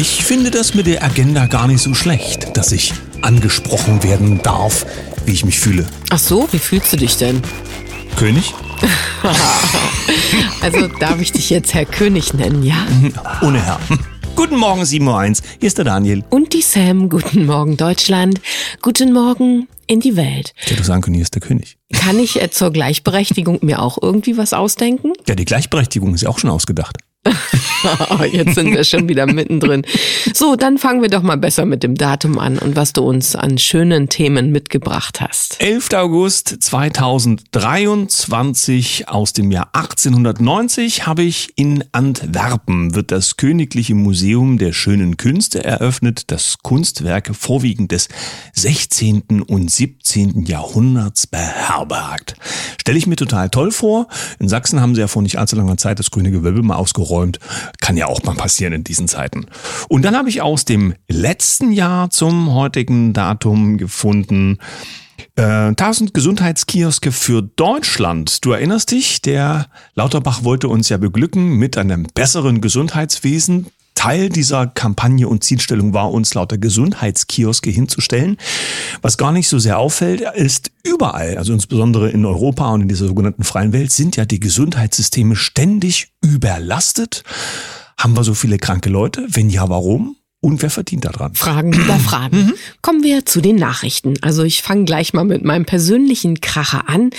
Ich finde das mit der Agenda gar nicht so schlecht, dass ich angesprochen werden darf, wie ich mich fühle. Ach so, wie fühlst du dich denn? König? also darf ich dich jetzt Herr König nennen, ja? Ohne Herr. Guten Morgen, 7.01 Uhr. Hier ist der Daniel. Und die Sam. Guten Morgen, Deutschland. Guten Morgen in die Welt. Ich hätte sagen können, hier ist der König. Kann ich äh, zur Gleichberechtigung mir auch irgendwie was ausdenken? Ja, die Gleichberechtigung ist ja auch schon ausgedacht. Jetzt sind wir schon wieder mittendrin. So, dann fangen wir doch mal besser mit dem Datum an und was du uns an schönen Themen mitgebracht hast. 11. August 2023 aus dem Jahr 1890 habe ich in Antwerpen wird das Königliche Museum der schönen Künste eröffnet, das Kunstwerke vorwiegend des 16. und 17. Jahrhunderts beherbergt. Stelle ich mir total toll vor. In Sachsen haben sie ja vor nicht allzu langer Zeit das grüne Gewölbe mal ausgeräumt. Kann ja auch mal passieren in diesen Zeiten. Und dann habe ich aus dem letzten Jahr zum heutigen Datum gefunden, äh, 1000 Gesundheitskioske für Deutschland. Du erinnerst dich, der Lauterbach wollte uns ja beglücken mit einem besseren Gesundheitswesen. Teil dieser Kampagne und Zielstellung war, uns lauter Gesundheitskioske hinzustellen. Was gar nicht so sehr auffällt, ist überall, also insbesondere in Europa und in dieser sogenannten freien Welt, sind ja die Gesundheitssysteme ständig überlastet. Haben wir so viele kranke Leute? Wenn ja, warum? Und wer verdient daran? Fragen über Fragen. Mhm. Kommen wir zu den Nachrichten. Also ich fange gleich mal mit meinem persönlichen Kracher an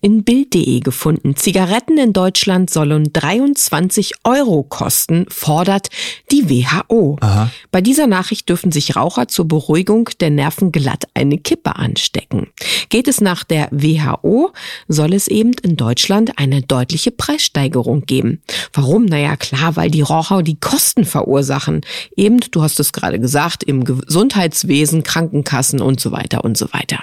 in Bild.de gefunden. Zigaretten in Deutschland sollen 23 Euro kosten, fordert die WHO. Aha. Bei dieser Nachricht dürfen sich Raucher zur Beruhigung der Nerven glatt eine Kippe anstecken. Geht es nach der WHO, soll es eben in Deutschland eine deutliche Preissteigerung geben. Warum? Naja, klar, weil die Raucher die Kosten verursachen. Eben, du hast es gerade gesagt, im Gesundheitswesen, Krankenkassen und so weiter und so weiter.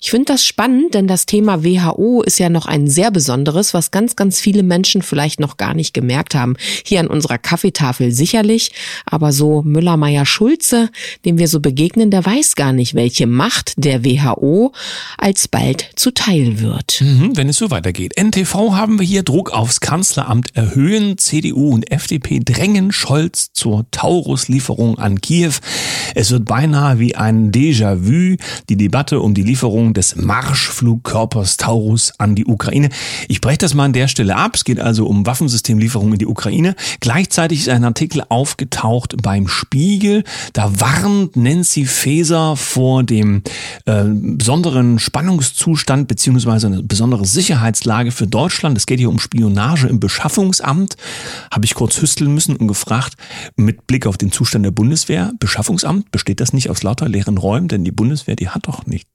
Ich finde das spannend, denn das Thema WHO ist ja noch ein sehr besonderes, was ganz, ganz viele Menschen vielleicht noch gar nicht gemerkt haben. Hier an unserer Kaffeetafel sicherlich, aber so Müller-Meyer-Schulze, dem wir so begegnen, der weiß gar nicht, welche Macht der WHO alsbald zuteil wird. Mhm, wenn es so weitergeht. NTV haben wir hier Druck aufs Kanzleramt erhöhen. CDU und FDP drängen Scholz zur Taurus-Lieferung an Kiew. Es wird beinahe wie ein Déjà-vu die Debatte um die Lieferung des Marschflugkörpers Taurus an die Ukraine. Ich breche das mal an der Stelle ab. Es geht also um Waffensystemlieferungen in die Ukraine. Gleichzeitig ist ein Artikel aufgetaucht beim Spiegel. Da warnt Nancy Faeser vor dem äh, besonderen Spannungszustand beziehungsweise eine besondere Sicherheitslage für Deutschland. Es geht hier um Spionage im Beschaffungsamt. Habe ich kurz hüsteln müssen und gefragt, mit Blick auf den Zustand der Bundeswehr, Beschaffungsamt, besteht das nicht aus lauter leeren Räumen? Denn die Bundeswehr, die hat doch nicht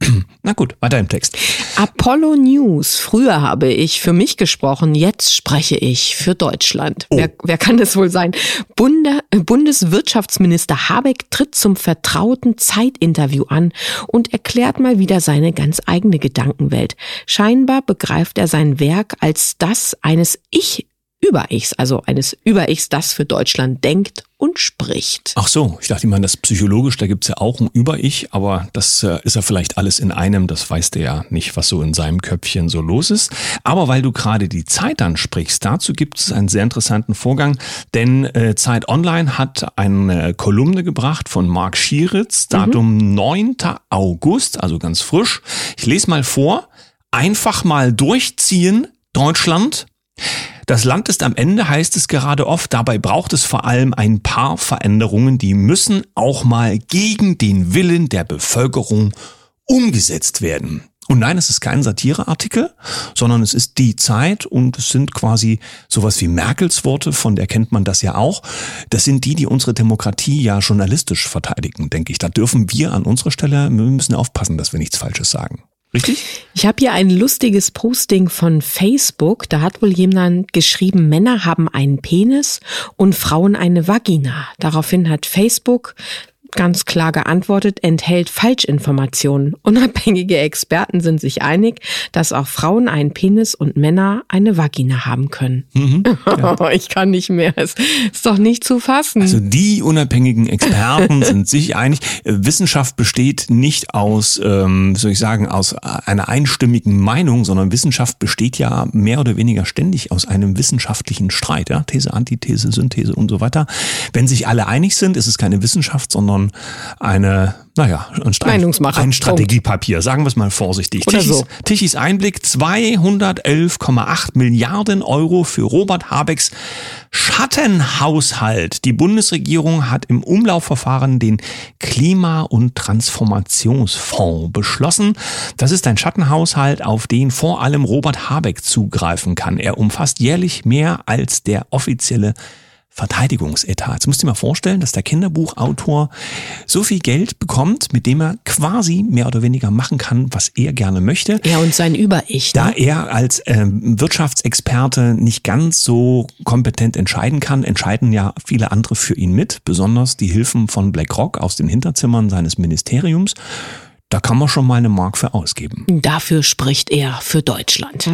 na gut, weiter im Text. Apollo News. Früher habe ich für mich gesprochen, jetzt spreche ich für Deutschland. Oh. Wer, wer kann das wohl sein? Bunde, äh, Bundeswirtschaftsminister Habeck tritt zum vertrauten Zeitinterview an und erklärt mal wieder seine ganz eigene Gedankenwelt. Scheinbar begreift er sein Werk als das eines Ich über-Ichs, also eines Über-Ichs, das für Deutschland denkt und spricht. Ach so, ich dachte, ich meine, das psychologisch, da gibt's ja auch ein Über-Ich, aber das äh, ist ja vielleicht alles in einem, das weiß der ja nicht, was so in seinem Köpfchen so los ist. Aber weil du gerade die Zeit ansprichst, dazu gibt es einen sehr interessanten Vorgang, denn äh, Zeit Online hat eine Kolumne gebracht von Marc Schieritz, Datum mhm. 9. August, also ganz frisch. Ich lese mal vor. Einfach mal durchziehen, Deutschland. Das Land ist am Ende, heißt es gerade oft. Dabei braucht es vor allem ein paar Veränderungen, die müssen auch mal gegen den Willen der Bevölkerung umgesetzt werden. Und nein, es ist kein Satireartikel, sondern es ist die Zeit und es sind quasi sowas wie Merkels Worte, von der kennt man das ja auch. Das sind die, die unsere Demokratie ja journalistisch verteidigen, denke ich. Da dürfen wir an unserer Stelle, wir müssen aufpassen, dass wir nichts Falsches sagen. Richtig? Ich habe hier ein lustiges Posting von Facebook. Da hat wohl jemand geschrieben, Männer haben einen Penis und Frauen eine Vagina. Daraufhin hat Facebook ganz klar geantwortet, enthält Falschinformationen. Unabhängige Experten sind sich einig, dass auch Frauen einen Penis und Männer eine Vagina haben können. Mhm, ja. ich kann nicht mehr. Es ist doch nicht zu fassen. Also die unabhängigen Experten sind sich einig. Wissenschaft besteht nicht aus, ähm, soll ich sagen, aus einer einstimmigen Meinung, sondern Wissenschaft besteht ja mehr oder weniger ständig aus einem wissenschaftlichen Streit. Ja? These, Antithese, Synthese und so weiter. Wenn sich alle einig sind, ist es keine Wissenschaft, sondern eine, naja, ein, Meinungsmacher. ein Strategiepapier, sagen wir es mal vorsichtig. Oder Tichys, so. Tichys Einblick, 211,8 Milliarden Euro für Robert Habecks Schattenhaushalt. Die Bundesregierung hat im Umlaufverfahren den Klima- und Transformationsfonds beschlossen. Das ist ein Schattenhaushalt, auf den vor allem Robert Habeck zugreifen kann. Er umfasst jährlich mehr als der offizielle Verteidigungsetat. Jetzt musst du dir mal vorstellen, dass der Kinderbuchautor so viel Geld bekommt, mit dem er quasi mehr oder weniger machen kann, was er gerne möchte. Er und sein Über-Ich. Da Ne? er als ähm, Wirtschaftsexperte nicht ganz so kompetent entscheiden kann, entscheiden ja viele andere für ihn mit, besonders die Hilfen von BlackRock aus den Hinterzimmern seines Ministeriums. Da kann man schon mal eine Mark für ausgeben. Dafür spricht er für Deutschland.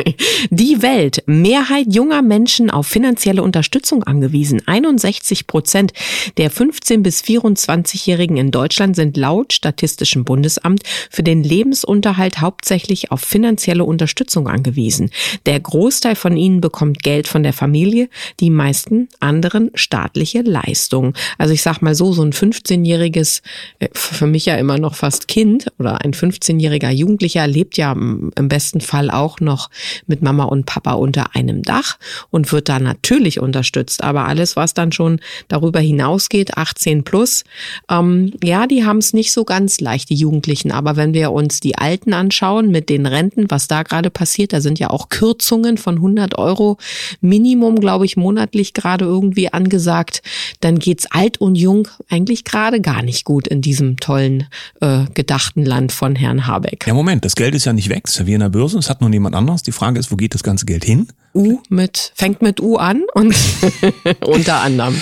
Die Welt. Mehrheit junger Menschen auf finanzielle Unterstützung angewiesen. 61 Prozent der 15- bis 24-Jährigen in Deutschland sind laut Statistischem Bundesamt für den Lebensunterhalt hauptsächlich auf finanzielle Unterstützung angewiesen. Der Großteil von ihnen bekommt Geld von der Familie, die meisten anderen staatliche Leistungen. Also ich sag mal so, so ein 15-jähriges, äh, für mich ja immer noch fast Kind oder ein 15-jähriger Jugendlicher lebt ja im besten Fall auch noch mit Mama und Papa unter einem Dach und wird da natürlich unterstützt. Aber alles, was dann schon darüber hinausgeht, 18 plus, ähm, ja, die haben es nicht so ganz leicht, die Jugendlichen. Aber wenn wir uns die Alten anschauen mit den Renten, was da gerade passiert, da sind ja auch Kürzungen von 100 Euro Minimum, glaube ich, monatlich gerade irgendwie angesagt, dann geht's alt und jung eigentlich gerade gar nicht gut in diesem tollen äh, gedachten Land von Herrn Habeck. Ja, Moment, das Geld ist ja nicht weg, es ist ja wie in der Börse, es hat nur niemand anderes. Die Frage ist, wo geht das ganze Geld hin? U mit, fängt mit U an und unter anderem.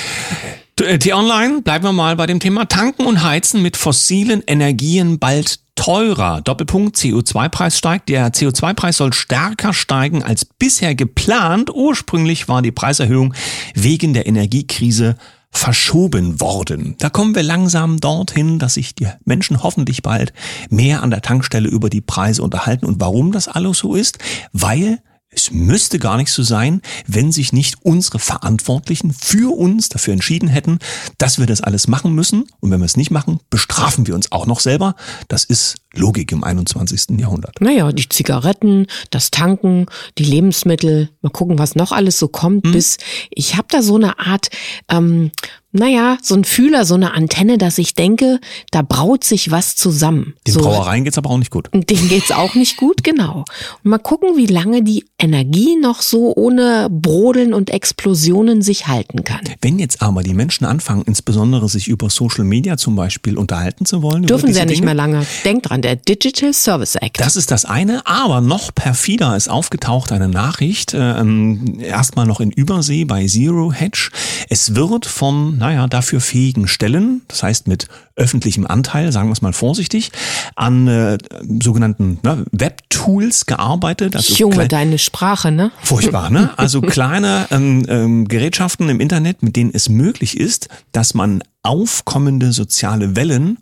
Äh, T-Online, bleiben wir mal bei dem Thema Tanken und Heizen mit fossilen Energien bald teurer. Doppelpunkt CO2-Preis steigt. Der CO2-Preis soll stärker steigen als bisher geplant. Ursprünglich war die Preiserhöhung wegen der Energiekrise verschoben worden. Da kommen wir langsam dorthin, dass sich die Menschen hoffentlich bald mehr an der Tankstelle über die Preise unterhalten. Und warum das alles so ist? Weil es müsste gar nicht so sein, wenn sich nicht unsere Verantwortlichen für uns dafür entschieden hätten, dass wir das alles machen müssen. Und wenn wir es nicht machen, bestrafen wir uns auch noch selber. Das ist Logik im 21. Jahrhundert. Naja, die Zigaretten, das Tanken, die Lebensmittel, mal gucken, was noch alles so kommt, Hm. bis ich habe da so eine Art, ähm, naja, so ein Fühler, so eine Antenne, dass ich denke, da braut sich was zusammen. Den so, Brauereien geht's aber auch nicht gut. Denen geht's auch nicht gut, genau. Und mal gucken, wie lange die Energie noch so ohne Brodeln und Explosionen sich halten kann. Wenn jetzt aber die Menschen anfangen, insbesondere sich über Social Media zum Beispiel unterhalten zu wollen, Dürfen sie ja nicht Dinge, mehr lange. Denkt dran, der Digital Service Act. Das ist das eine, aber noch perfider ist aufgetaucht eine Nachricht, ähm, erstmal noch in Übersee bei Zero Hedge. Es wird von, naja, dafür fähigen Stellen, das heißt mit öffentlichem Anteil, sagen wir es mal vorsichtig, an äh, sogenannten ne, Web-Tools gearbeitet. Also Junge, klein- deine Sprache, ne? Furchtbar, ne? Also kleine ähm, ähm, Gerätschaften im Internet, mit denen es möglich ist, dass man aufkommende soziale Wellen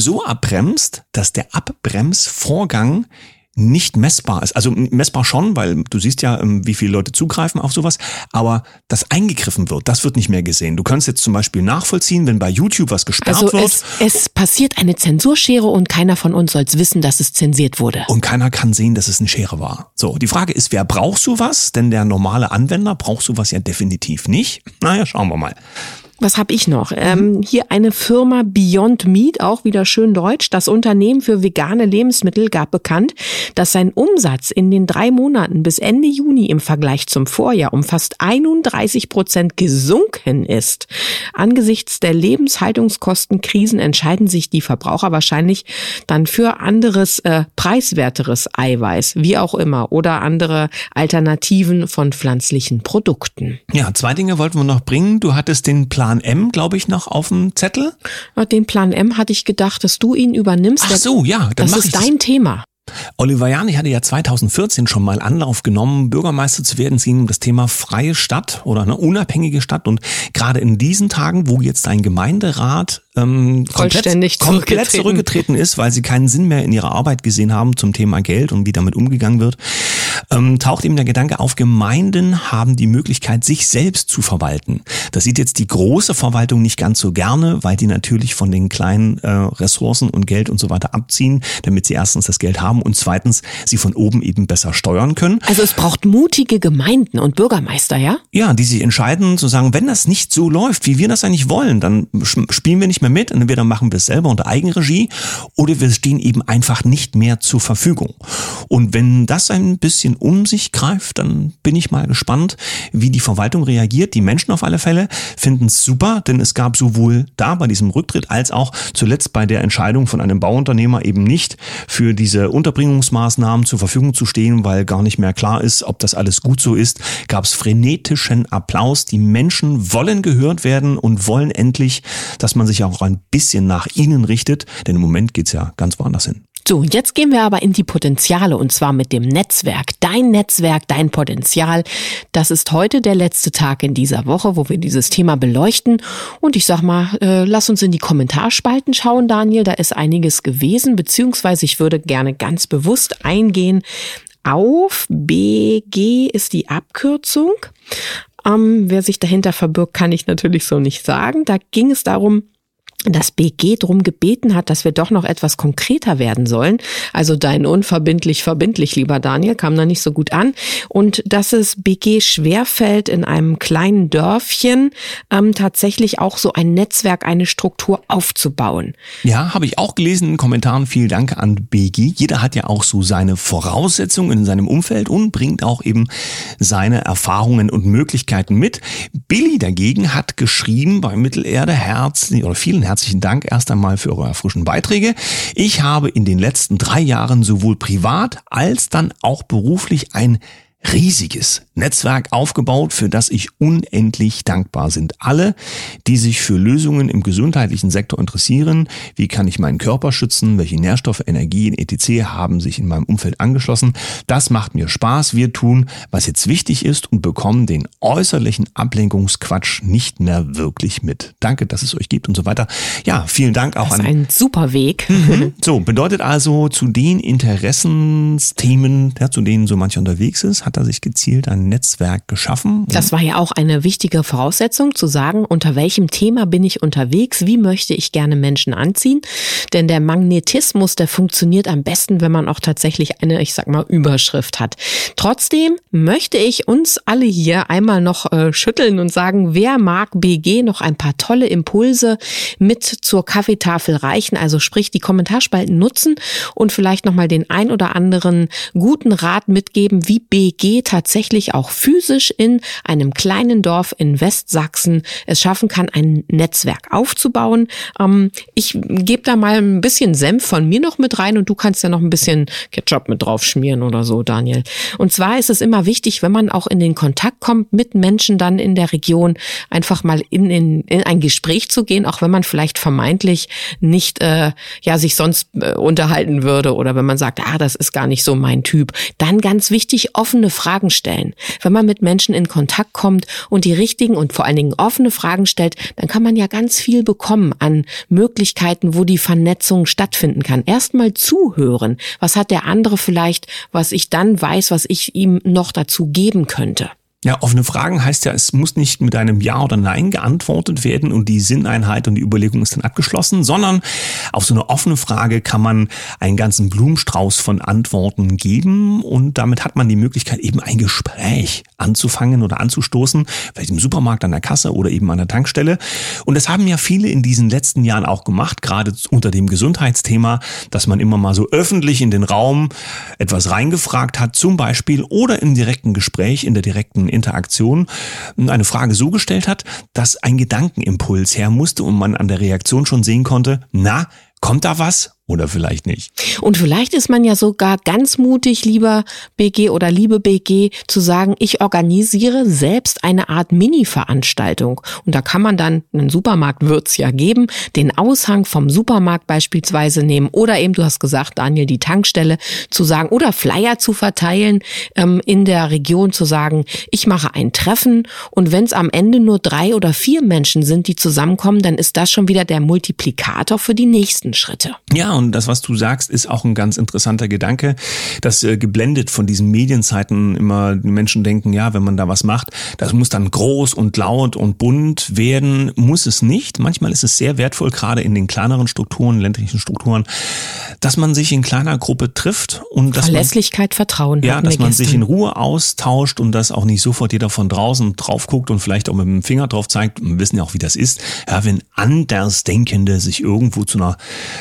so abbremst, dass der Abbremsvorgang nicht messbar ist. Also messbar schon, weil du siehst ja, ähm, wie viele Leute zugreifen auf sowas, aber das eingegriffen wird, das wird nicht mehr gesehen. Du kannst jetzt zum Beispiel nachvollziehen, wenn bei YouTube was gesperrt Also wird es, es passiert eine Zensurschere und keiner von uns soll wissen, dass es zensiert wurde. und keiner kann sehen, dass es eine Schere war. So, die Frage ist, wer braucht sowas? Denn der normale Anwender braucht sowas ja definitiv nicht. Naja, schauen wir mal. Was habe ich noch? Ähm, hier eine Firma Beyond Meat, auch wieder schön deutsch. Das Unternehmen für vegane Lebensmittel gab bekannt, dass sein Umsatz in den drei Monaten bis Ende Juni im Vergleich zum Vorjahr um fast 31 Prozent gesunken ist. Angesichts der Lebenshaltungskostenkrisen entscheiden sich die Verbraucher wahrscheinlich dann für anderes, äh, preiswerteres Eiweiß, wie auch immer, oder andere Alternativen von pflanzlichen Produkten. Ja, zwei Dinge wollten wir noch bringen. Du hattest den Plan M, glaube ich, noch auf dem Zettel. Den Plan M hatte ich gedacht, dass du ihn übernimmst. Ach so, ja, dann das ist ich das. dein Thema. Oliver Jani hatte ja 2014 schon mal Anlauf genommen, Bürgermeister zu werden. Es ging um das Thema freie Stadt oder eine unabhängige Stadt. Und gerade in diesen Tagen, wo jetzt ein Gemeinderat ähm, komplett, komplett zurückgetreten. zurückgetreten ist, weil sie keinen Sinn mehr in ihrer Arbeit gesehen haben zum Thema Geld und wie damit umgegangen wird, ähm, taucht eben der Gedanke auf, Gemeinden haben die Möglichkeit, sich selbst zu verwalten. Das sieht jetzt die große Verwaltung nicht ganz so gerne, weil die natürlich von den kleinen äh, Ressourcen und Geld und so weiter abziehen, damit sie erstens das Geld haben und zweitens sie von oben eben besser steuern können. Also es braucht mutige Gemeinden und Bürgermeister, ja? Ja, die sich entscheiden zu sagen, wenn das nicht so läuft, wie wir das eigentlich wollen, dann spielen wir nicht mehr mit, entweder machen wir es selber unter Eigenregie oder wir stehen eben einfach nicht mehr zur Verfügung. Und wenn das ein bisschen um sich greift, dann bin ich mal gespannt, wie die Verwaltung reagiert. Die Menschen auf alle Fälle finden es super, denn es gab sowohl da bei diesem Rücktritt als auch zuletzt bei der Entscheidung von einem Bauunternehmer eben nicht für diese Unterbringungsmaßnahmen zur Verfügung zu stehen, weil gar nicht mehr klar ist, ob das alles gut so ist, gab es frenetischen Applaus. Die Menschen wollen gehört werden und wollen endlich, dass man sich auch ein bisschen nach ihnen richtet, denn im Moment geht's ja ganz woanders hin. So, jetzt gehen wir aber in die Potenziale und zwar mit dem Netzwerk. Dein Netzwerk, dein Potenzial. Das ist heute der letzte Tag in dieser Woche, wo wir dieses Thema beleuchten. Und ich sag mal, äh, lass uns in die Kommentarspalten schauen, Daniel. Da ist einiges gewesen, beziehungsweise ich würde gerne ganz bewusst eingehen auf BG ist die Abkürzung. Ähm, wer sich dahinter verbirgt, kann ich natürlich so nicht sagen. Da ging es darum, dass BG drum gebeten hat, dass wir doch noch etwas konkreter werden sollen. Also dein unverbindlich verbindlich, lieber Daniel, kam da nicht so gut an. Und dass es BG schwerfällt, in einem kleinen Dörfchen ähm, tatsächlich auch so ein Netzwerk, eine Struktur aufzubauen. Ja, habe ich auch gelesen in Kommentaren. Vielen Dank an BG. Jeder hat ja auch so seine Voraussetzungen in seinem Umfeld und bringt auch eben seine Erfahrungen und Möglichkeiten mit. Billy dagegen hat geschrieben bei Mittelerde Herz oder vielen herzlichen Dank erst einmal für eure frischen Beiträge. Ich habe in den letzten drei Jahren sowohl privat als dann auch beruflich ein riesiges Netzwerk aufgebaut, für das ich unendlich dankbar sind. Alle, die sich für Lösungen im gesundheitlichen Sektor interessieren, wie kann ich meinen Körper schützen, welche Nährstoffe, Energien, etc. haben sich in meinem Umfeld angeschlossen. Das macht mir Spaß. Wir tun, was jetzt wichtig ist und bekommen den äußerlichen Ablenkungsquatsch nicht mehr wirklich mit. Danke, dass es euch gibt und so weiter. Ja, vielen Dank auch das ist an. Ein super Weg. Mhm. So, bedeutet also zu den Interessensthemen, ja, zu denen so mancher unterwegs ist, hat er sich gezielt ein Netzwerk geschaffen. Das war ja auch eine wichtige Voraussetzung, zu sagen, unter welchem Thema bin ich unterwegs, wie möchte ich gerne Menschen anziehen. Denn der Magnetismus, der funktioniert am besten, wenn man auch tatsächlich eine, ich sag mal, Überschrift hat. Trotzdem möchte ich uns alle hier einmal noch äh, schütteln und sagen, wer mag BG noch ein paar tolle Impulse mit zur Kaffeetafel reichen, also sprich die Kommentarspalten nutzen und vielleicht nochmal den ein oder anderen guten Rat mitgeben, wie BG BG tatsächlich auch physisch in einem kleinen Dorf in Westsachsen es schaffen kann, ein Netzwerk aufzubauen. Ähm, ich gebe da mal ein bisschen Senf von mir noch mit rein und du kannst ja noch ein bisschen Ketchup mit drauf schmieren oder so, Daniel. Und zwar ist es immer wichtig, wenn man auch in den Kontakt kommt mit Menschen dann in der Region, einfach mal in, in, in ein Gespräch zu gehen, auch wenn man vielleicht vermeintlich nicht äh, ja sich sonst äh, unterhalten würde oder wenn man sagt, ah, das ist gar nicht so mein Typ. Dann ganz wichtig, offene Fragen stellen. Wenn man mit Menschen in Kontakt kommt und die richtigen und vor allen Dingen offene Fragen stellt, dann kann man ja ganz viel bekommen an Möglichkeiten, wo die Vernetzung stattfinden kann. Erstmal zuhören. Was hat der andere vielleicht, was ich dann weiß, was ich ihm noch dazu geben könnte? Ja, offene Fragen heißt ja, es muss nicht mit einem Ja oder Nein geantwortet werden und die Sinneinheit und die Überlegung ist dann abgeschlossen, sondern auf so eine offene Frage kann man einen ganzen Blumenstrauß von Antworten geben und damit hat man die Möglichkeit, eben ein Gespräch anzufangen oder anzustoßen, vielleicht im Supermarkt an der Kasse oder eben an der Tankstelle. Und das haben ja viele in diesen letzten Jahren auch gemacht, gerade unter dem Gesundheitsthema, dass man immer mal so öffentlich in den Raum etwas reingefragt hat, zum Beispiel oder im direkten Gespräch, in der direkten Interaktion eine Frage so gestellt hat, dass ein Gedankenimpuls her musste und man an der Reaktion schon sehen konnte, na, kommt da was? Oder vielleicht nicht. Und vielleicht ist man ja sogar ganz mutig, lieber BG oder liebe BG, zu sagen, ich organisiere selbst eine Art Mini-Veranstaltung. Und da kann man dann, einen Supermarkt wird's ja geben, den Aushang vom Supermarkt beispielsweise nehmen oder eben, du hast gesagt, Daniel, die Tankstelle zu sagen oder Flyer zu verteilen ähm, in der Region zu sagen, ich mache ein Treffen und wenn es am Ende nur drei oder vier Menschen sind, die zusammenkommen, dann ist das schon wieder der Multiplikator für die nächsten Schritte. Ja, und das, was du sagst, ist auch ein ganz interessanter Gedanke, dass äh, geblendet von diesen Medienzeiten immer die Menschen denken, ja, wenn man da was macht, das muss dann groß und laut und bunt werden, muss es nicht. Manchmal ist es sehr wertvoll, gerade in den kleineren Strukturen, ländlichen Strukturen, dass man sich in kleiner Gruppe trifft und dass Verlässlichkeit, man, Vertrauen. Ja, dass man sich in Ruhe austauscht und dass auch nicht sofort jeder von draußen drauf guckt und vielleicht auch mit dem Finger drauf zeigt. Wir wissen ja auch, wie das ist. Ja, wenn Andersdenkende sich irgendwo zu einer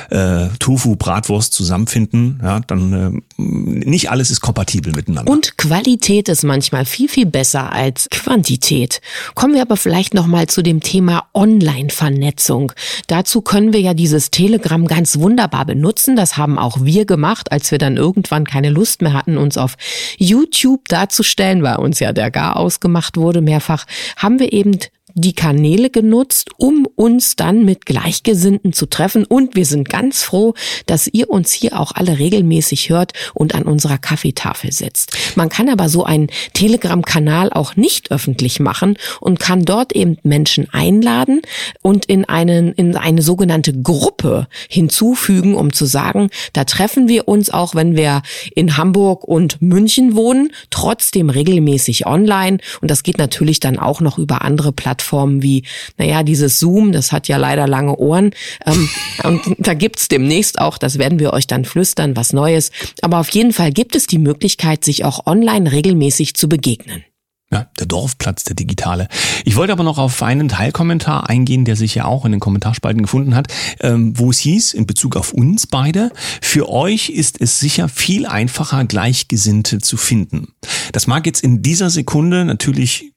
äh, äh, Tofu, Bratwurst zusammenfinden, ja, dann äh, nicht alles ist kompatibel miteinander. Und Qualität ist manchmal viel, viel besser als Quantität. Kommen wir aber vielleicht nochmal zu dem Thema Online-Vernetzung. Dazu können wir ja dieses Telegram ganz wunderbar benutzen. Das haben auch wir gemacht, als wir dann irgendwann keine Lust mehr hatten, uns auf YouTube darzustellen, weil uns ja der Gar ausgemacht wurde mehrfach, haben wir eben die Kanäle genutzt, um uns dann mit Gleichgesinnten zu treffen. Und wir sind ganz froh, dass ihr uns hier auch alle regelmäßig hört und an unserer Kaffeetafel sitzt. Man kann aber so einen Telegram-Kanal auch nicht öffentlich machen und kann dort eben Menschen einladen und in, einen, in eine sogenannte Gruppe hinzufügen, um zu sagen, da treffen wir uns auch, wenn wir in Hamburg und München wohnen, trotzdem regelmäßig online. Und das geht natürlich dann auch noch über andere Plattformen Plattformen wie, naja, dieses Zoom, das hat ja leider lange Ohren. Ähm, und da gibt's demnächst auch, das werden wir euch dann flüstern, was Neues. Aber auf jeden Fall gibt es die Möglichkeit, sich auch online regelmäßig zu begegnen. Ja, der Dorfplatz, der digitale. Ich wollte aber noch auf einen Teilkommentar eingehen, der sich ja auch in den Kommentarspalten gefunden hat, ähm, wo es hieß, in Bezug auf uns beide, für euch ist es sicher viel einfacher, Gleichgesinnte zu finden. Das mag jetzt in dieser Sekunde natürlich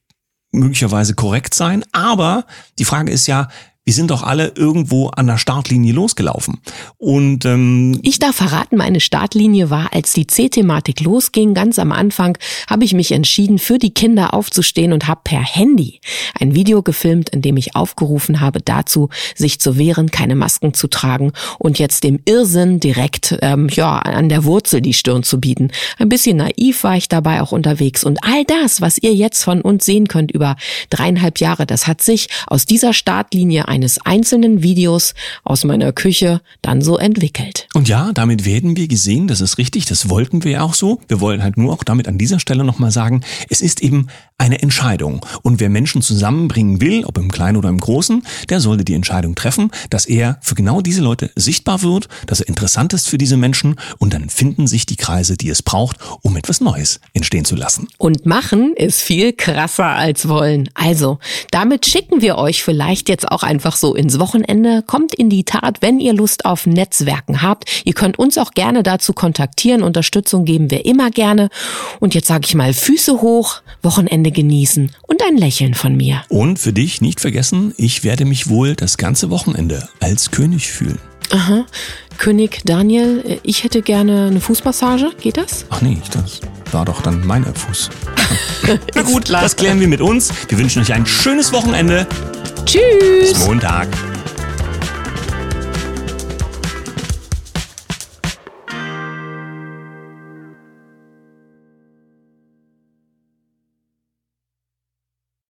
möglicherweise korrekt sein. Aber die Frage ist ja, wir sind doch alle irgendwo an der Startlinie losgelaufen. Und ähm, ich darf verraten, meine Startlinie war, als die C-Thematik losging, ganz am Anfang, habe ich mich entschieden, für die Kinder aufzustehen und habe per Handy ein Video gefilmt, in dem ich aufgerufen habe, dazu, sich zu wehren, keine Masken zu tragen und jetzt dem Irrsinn direkt ähm, ja an der Wurzel die Stirn zu bieten. Ein bisschen naiv war ich dabei auch unterwegs und all das, was ihr jetzt von uns sehen könnt über dreieinhalb Jahre, das hat sich aus dieser Startlinie eines einzelnen Videos aus meiner Küche dann so entwickelt. Und ja, damit werden wir gesehen, das ist richtig, das wollten wir auch so. Wir wollen halt nur auch damit an dieser Stelle nochmal sagen, es ist eben eine Entscheidung. Und wer Menschen zusammenbringen will, ob im Kleinen oder im Großen, der sollte die Entscheidung treffen, dass er für genau diese Leute sichtbar wird, dass er interessant ist für diese Menschen und dann finden sich die Kreise, die es braucht, um etwas Neues entstehen zu lassen. Und machen ist viel krasser als wollen. Also, damit schicken wir euch vielleicht jetzt auch ein einfach so ins Wochenende. Kommt in die Tat, wenn ihr Lust auf Netzwerken habt. Ihr könnt uns auch gerne dazu kontaktieren. Unterstützung geben wir immer gerne. Und jetzt sage ich mal Füße hoch, Wochenende genießen und ein Lächeln von mir. Und für dich nicht vergessen, ich werde mich wohl das ganze Wochenende als König fühlen. Aha. König Daniel, ich hätte gerne eine Fußmassage. Geht das? Ach nee, das war doch dann mein Fuß. Na gut, das klären wir mit uns. Wir wünschen euch ein schönes Wochenende. Tschüss. Bis Montag.